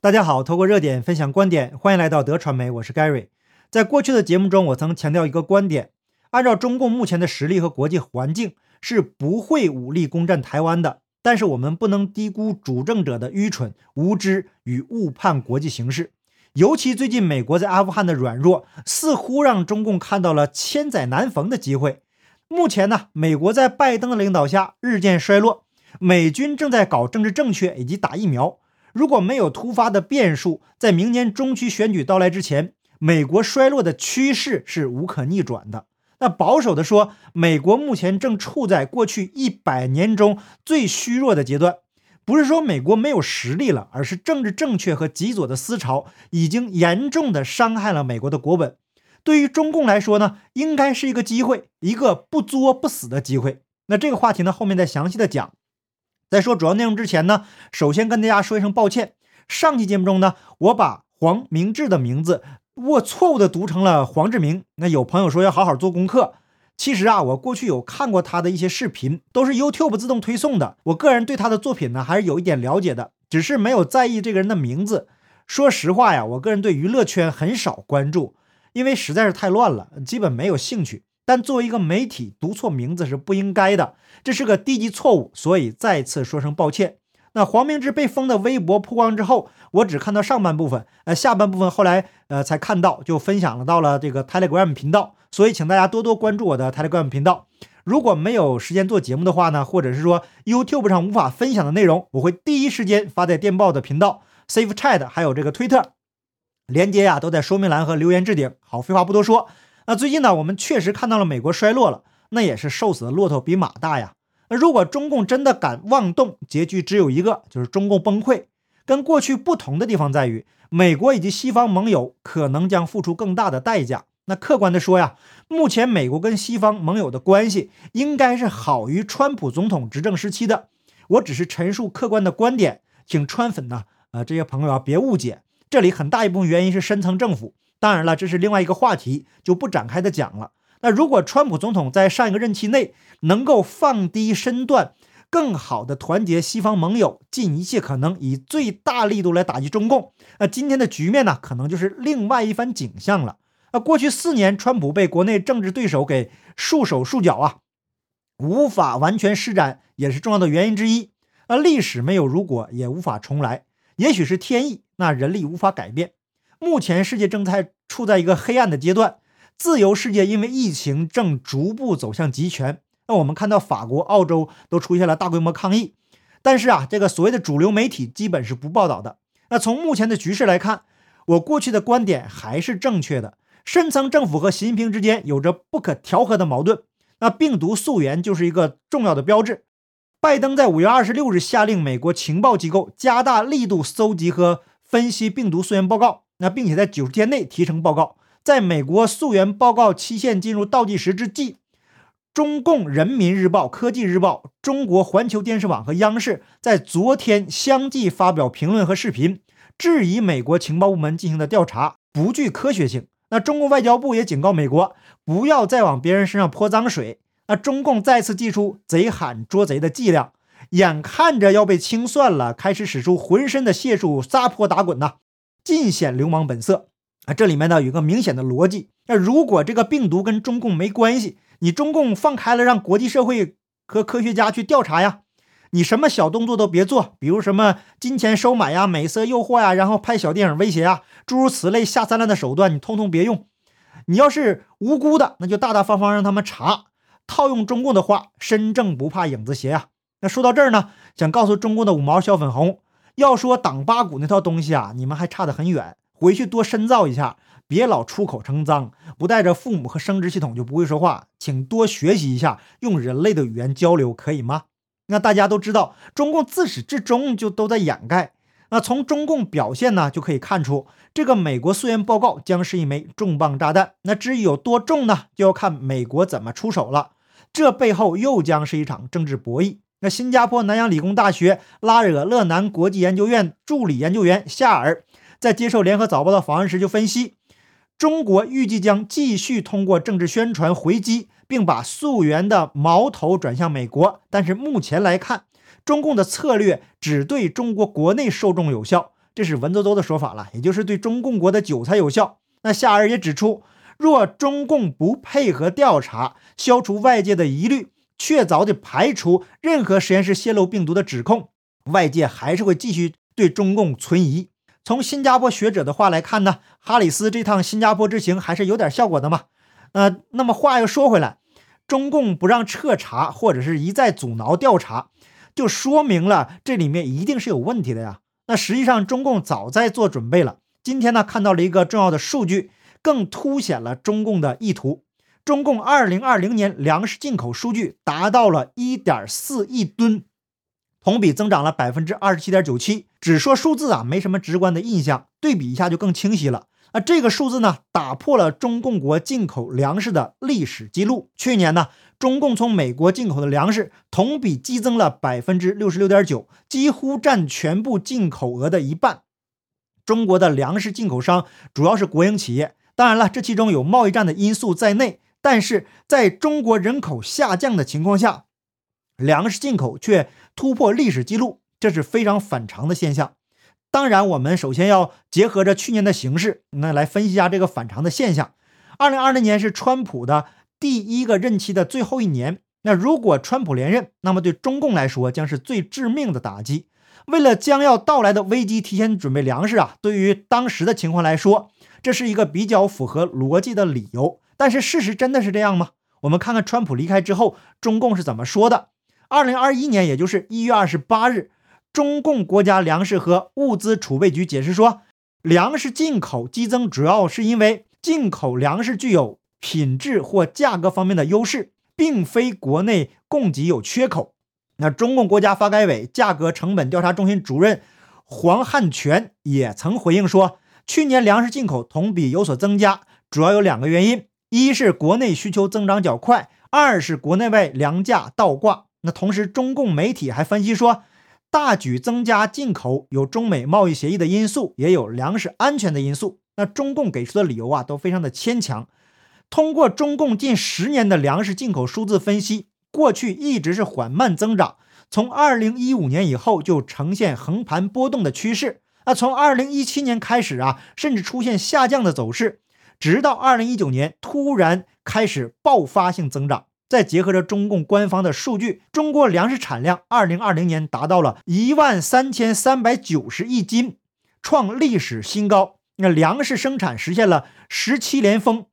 大家好，透过热点分享观点，欢迎来到德传媒，我是 Gary。在过去的节目中，我曾强调一个观点：按照中共目前的实力和国际环境，是不会武力攻占台湾的。但是我们不能低估主政者的愚蠢、无知与误判国际形势。尤其最近美国在阿富汗的软弱，似乎让中共看到了千载难逢的机会。目前呢，美国在拜登的领导下日渐衰落，美军正在搞政治正确以及打疫苗。如果没有突发的变数，在明年中期选举到来之前，美国衰落的趋势是无可逆转的。那保守的说，美国目前正处在过去一百年中最虚弱的阶段。不是说美国没有实力了，而是政治正确和极左的思潮已经严重的伤害了美国的国本。对于中共来说呢，应该是一个机会，一个不作不死的机会。那这个话题呢，后面再详细的讲。在说主要内容之前呢，首先跟大家说一声抱歉。上期节目中呢，我把黄明志的名字我错误的读成了黄志明。那有朋友说要好好做功课。其实啊，我过去有看过他的一些视频，都是 YouTube 自动推送的。我个人对他的作品呢，还是有一点了解的，只是没有在意这个人的名字。说实话呀，我个人对娱乐圈很少关注，因为实在是太乱了，基本没有兴趣。但作为一个媒体，读错名字是不应该的，这是个低级错误，所以再次说声抱歉。那黄明志被封的微博曝光之后，我只看到上半部分，呃，下半部分后来呃才看到，就分享了到了这个 Telegram 频道，所以请大家多多关注我的 Telegram 频道。如果没有时间做节目的话呢，或者是说 YouTube 上无法分享的内容，我会第一时间发在电报的频道、Safe Chat 还有这个推特，连接呀都在说明栏和留言置顶。好，废话不多说。那最近呢，我们确实看到了美国衰落了，那也是瘦死的骆驼比马大呀。那如果中共真的敢妄动，结局只有一个，就是中共崩溃。跟过去不同的地方在于，美国以及西方盟友可能将付出更大的代价。那客观的说呀，目前美国跟西方盟友的关系应该是好于川普总统执政时期的。我只是陈述客观的观点，请川粉呢，呃，这些朋友啊别误解，这里很大一部分原因是深层政府。当然了，这是另外一个话题，就不展开的讲了。那如果川普总统在上一个任期内能够放低身段，更好的团结西方盟友，尽一切可能以最大力度来打击中共，那今天的局面呢，可能就是另外一番景象了。那过去四年，川普被国内政治对手给束手束脚啊，无法完全施展，也是重要的原因之一。那历史没有如果，也无法重来，也许是天意，那人力无法改变。目前世界正在处在一个黑暗的阶段，自由世界因为疫情正逐步走向极权。那我们看到法国、澳洲都出现了大规模抗议，但是啊，这个所谓的主流媒体基本是不报道的。那从目前的局势来看，我过去的观点还是正确的。深层政府和习近平之间有着不可调和的矛盾，那病毒溯源就是一个重要的标志。拜登在五月二十六日下令美国情报机构加大力度搜集和分析病毒溯源报告。那并且在九十天内提成报告，在美国溯源报告期限进入倒计时之际，中共人民日报、科技日报、中国环球电视网和央视在昨天相继发表评论和视频，质疑美国情报部门进行的调查不具科学性。那中共外交部也警告美国，不要再往别人身上泼脏水。那中共再次祭出贼喊捉贼的伎俩，眼看着要被清算了，开始使出浑身的解数撒泼打滚呐。尽显流氓本色啊！这里面呢有个明显的逻辑。那如果这个病毒跟中共没关系，你中共放开了，让国际社会和科学家去调查呀，你什么小动作都别做，比如什么金钱收买呀、美色诱惑呀，然后拍小电影威胁啊，诸如此类下三滥的手段，你通通别用。你要是无辜的，那就大大方方让他们查。套用中共的话，身正不怕影子斜呀。那说到这儿呢，想告诉中共的五毛小粉红。要说党八股那套东西啊，你们还差得很远，回去多深造一下，别老出口成脏，不带着父母和生殖系统就不会说话，请多学习一下，用人类的语言交流，可以吗？那大家都知道，中共自始至终就都在掩盖。那从中共表现呢，就可以看出，这个美国溯源报告将是一枚重磅炸弹。那至于有多重呢，就要看美国怎么出手了。这背后又将是一场政治博弈。那新加坡南洋理工大学拉惹勒南国际研究院助理研究员夏尔在接受联合早报的访问时就分析，中国预计将继续通过政治宣传回击，并把溯源的矛头转向美国。但是目前来看，中共的策略只对中国国内受众有效，这是文绉绉的说法了，也就是对中共国的韭菜有效。那夏尔也指出，若中共不配合调查，消除外界的疑虑，确凿地排除任何实验室泄露病毒的指控，外界还是会继续对中共存疑。从新加坡学者的话来看呢，哈里斯这趟新加坡之行还是有点效果的嘛。呃，那么话又说回来，中共不让彻查，或者是一再阻挠调查，就说明了这里面一定是有问题的呀。那实际上中共早在做准备了。今天呢，看到了一个重要的数据，更凸显了中共的意图。中共2020年粮食进口数据达到了1.4亿吨。同比增长了百分之二十七点九七，只说数字啊，没什么直观的印象，对比一下就更清晰了。那这个数字呢，打破了中共国进口粮食的历史记录。去年呢，中共从美国进口的粮食同比激增了百分之六十六点九，几乎占全部进口额的一半。中国的粮食进口商主要是国营企业，当然了，这其中有贸易战的因素在内，但是在中国人口下降的情况下。粮食进口却突破历史记录，这是非常反常的现象。当然，我们首先要结合着去年的形势，那来分析一下这个反常的现象。二零二零年是川普的第一个任期的最后一年，那如果川普连任，那么对中共来说将是最致命的打击。为了将要到来的危机提前准备粮食啊，对于当时的情况来说，这是一个比较符合逻辑的理由。但是事实真的是这样吗？我们看看川普离开之后，中共是怎么说的。二零二一年，也就是一月二十八日，中共国家粮食和物资储备局解释说，粮食进口激增主要是因为进口粮食具有品质或价格方面的优势，并非国内供给有缺口。那中共国家发改委价格成本调查中心主任黄汉全也曾回应说，去年粮食进口同比有所增加，主要有两个原因：一是国内需求增长较快，二是国内外粮价倒挂。那同时，中共媒体还分析说，大举增加进口有中美贸易协议的因素，也有粮食安全的因素。那中共给出的理由啊，都非常的牵强。通过中共近十年的粮食进口数字分析，过去一直是缓慢增长，从二零一五年以后就呈现横盘波动的趋势。那从二零一七年开始啊，甚至出现下降的走势，直到二零一九年突然开始爆发性增长。再结合着中共官方的数据，中国粮食产量二零二零年达到了一万三千三百九十亿斤，创历史新高。那粮食生产实现了十七连丰，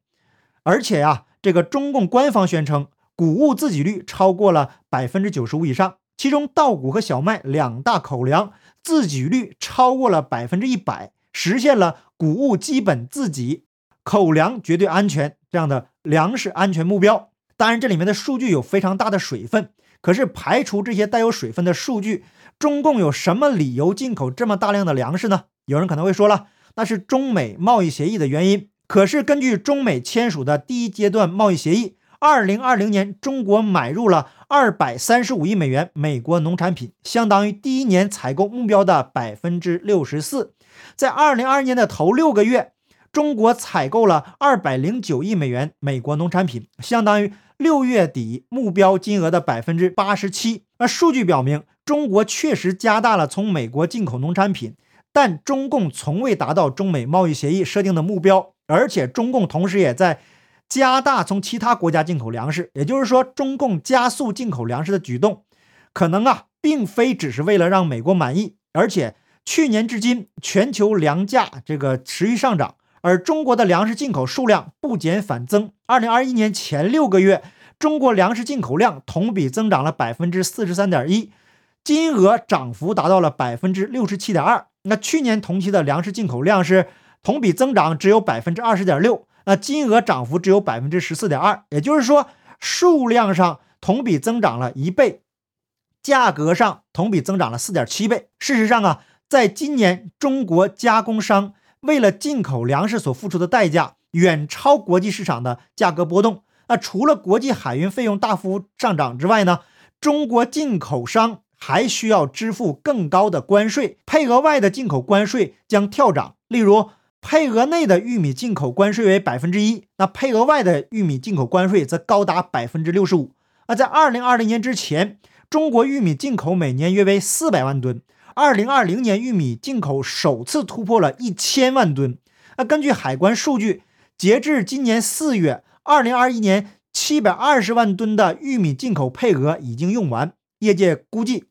而且呀，这个中共官方宣称谷物自给率超过了百分之九十五以上，其中稻谷和小麦两大口粮自给率超过了百分之一百，实现了谷物基本自给、口粮绝对安全这样的粮食安全目标。当然，这里面的数据有非常大的水分。可是，排除这些带有水分的数据，中共有什么理由进口这么大量的粮食呢？有人可能会说了，那是中美贸易协议的原因。可是，根据中美签署的第一阶段贸易协议，二零二零年中国买入了二百三十五亿美元美国农产品，相当于第一年采购目标的百分之六十四。在二零二二年的头六个月，中国采购了二百零九亿美元美国农产品，相当于。六月底目标金额的百分之八十七。那数据表明，中国确实加大了从美国进口农产品，但中共从未达到中美贸易协议设定的目标，而且中共同时也在加大从其他国家进口粮食。也就是说，中共加速进口粮食的举动，可能啊，并非只是为了让美国满意，而且去年至今，全球粮价这个持续上涨。而中国的粮食进口数量不减反增。二零二一年前六个月，中国粮食进口量同比增长了百分之四十三点一，金额涨幅达到了百分之六十七点二。那去年同期的粮食进口量是同比增长只有百分之二十点六，那金额涨幅只有百分之十四点二。也就是说，数量上同比增长了一倍，价格上同比增长了四点七倍。事实上啊，在今年中国加工商。为了进口粮食所付出的代价远超国际市场的价格波动。那除了国际海运费用大幅上涨之外呢？中国进口商还需要支付更高的关税，配额外的进口关税将跳涨。例如，配额内的玉米进口关税为百分之一，那配额外的玉米进口关税则高达百分之六十五。那在二零二零年之前，中国玉米进口每年约为四百万吨。二零二零年玉米进口首次突破了一千万吨。那根据海关数据，截至今年四月，二零二一年七百二十万吨的玉米进口配额已经用完。业界估计，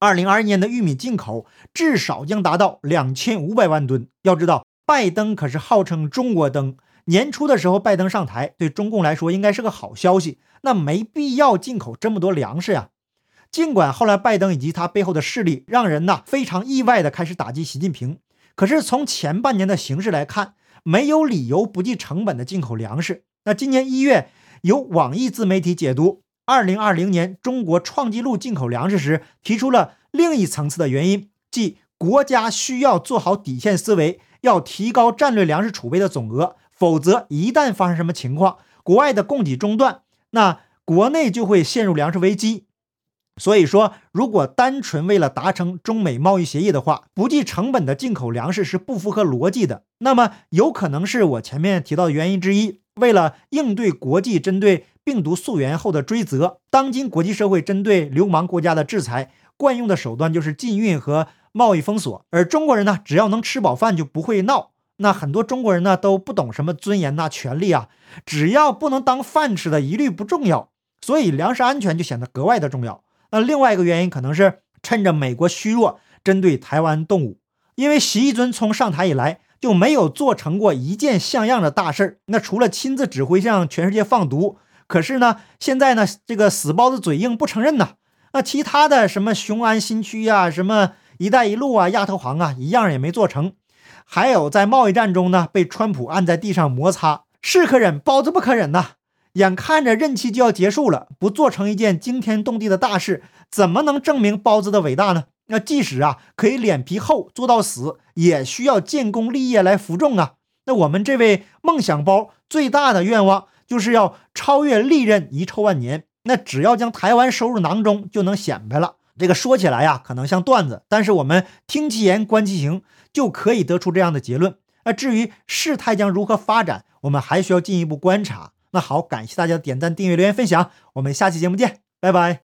二零二一年的玉米进口至少将达到两千五百万吨。要知道，拜登可是号称中国灯。年初的时候，拜登上台，对中共来说应该是个好消息。那没必要进口这么多粮食呀。尽管后来拜登以及他背后的势力让人呐非常意外的开始打击习近平，可是从前半年的形势来看，没有理由不计成本的进口粮食。那今年一月，有网易自媒体解读二零二零年中国创纪录进口粮食时，提出了另一层次的原因，即国家需要做好底线思维，要提高战略粮食储备的总额。否则，一旦发生什么情况，国外的供给中断，那国内就会陷入粮食危机。所以说，如果单纯为了达成中美贸易协议的话，不计成本的进口粮食是不符合逻辑的。那么，有可能是我前面提到的原因之一。为了应对国际针对病毒溯源后的追责，当今国际社会针对流氓国家的制裁，惯用的手段就是禁运和贸易封锁。而中国人呢，只要能吃饱饭，就不会闹。那很多中国人呢都不懂什么尊严呐、权利啊，只要不能当饭吃的，一律不重要。所以粮食安全就显得格外的重要。那另外一个原因可能是趁着美国虚弱，针对台湾动武。因为习一尊从上台以来就没有做成过一件像样的大事儿。那除了亲自指挥向全世界放毒，可是呢，现在呢这个死包子嘴硬不承认呐。那其他的什么雄安新区呀、什么一带一路啊、亚投行啊，一样也没做成。还有在贸易战中呢，被川普按在地上摩擦，是可忍，包子不可忍呐！眼看着任期就要结束了，不做成一件惊天动地的大事，怎么能证明包子的伟大呢？那即使啊可以脸皮厚做到死，也需要建功立业来服众啊！那我们这位梦想包最大的愿望就是要超越历任遗臭万年，那只要将台湾收入囊中，就能显摆了。这个说起来呀，可能像段子，但是我们听其言，观其行。就可以得出这样的结论。那至于事态将如何发展，我们还需要进一步观察。那好，感谢大家的点赞、订阅、留言、分享，我们下期节目见，拜拜。